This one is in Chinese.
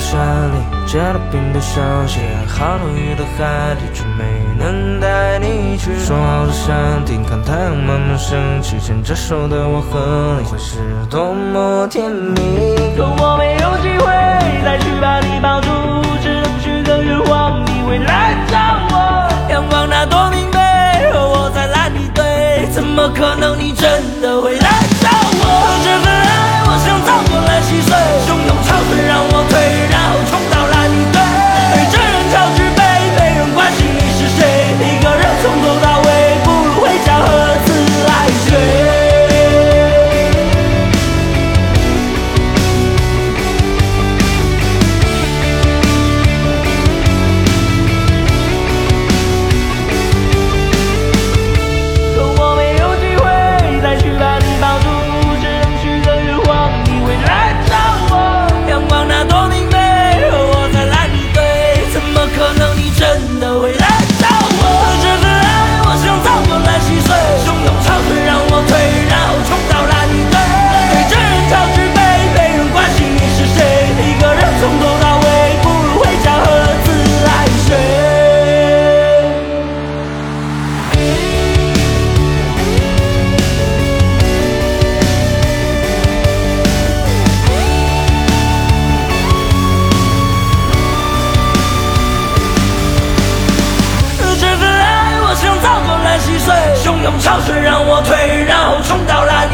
山里，接了冰的消息，好多雨的海底，却没能带你去。说好的山顶，看太阳慢慢升起，牵着手的我和你，会是多么甜蜜。可我没有机会再去把你抱住，只能许个愿望，你会来找我。阳光那多明媚，和我在烂泥堆，怎么可能你真的会你真用，潮水让我退，然后冲到蓝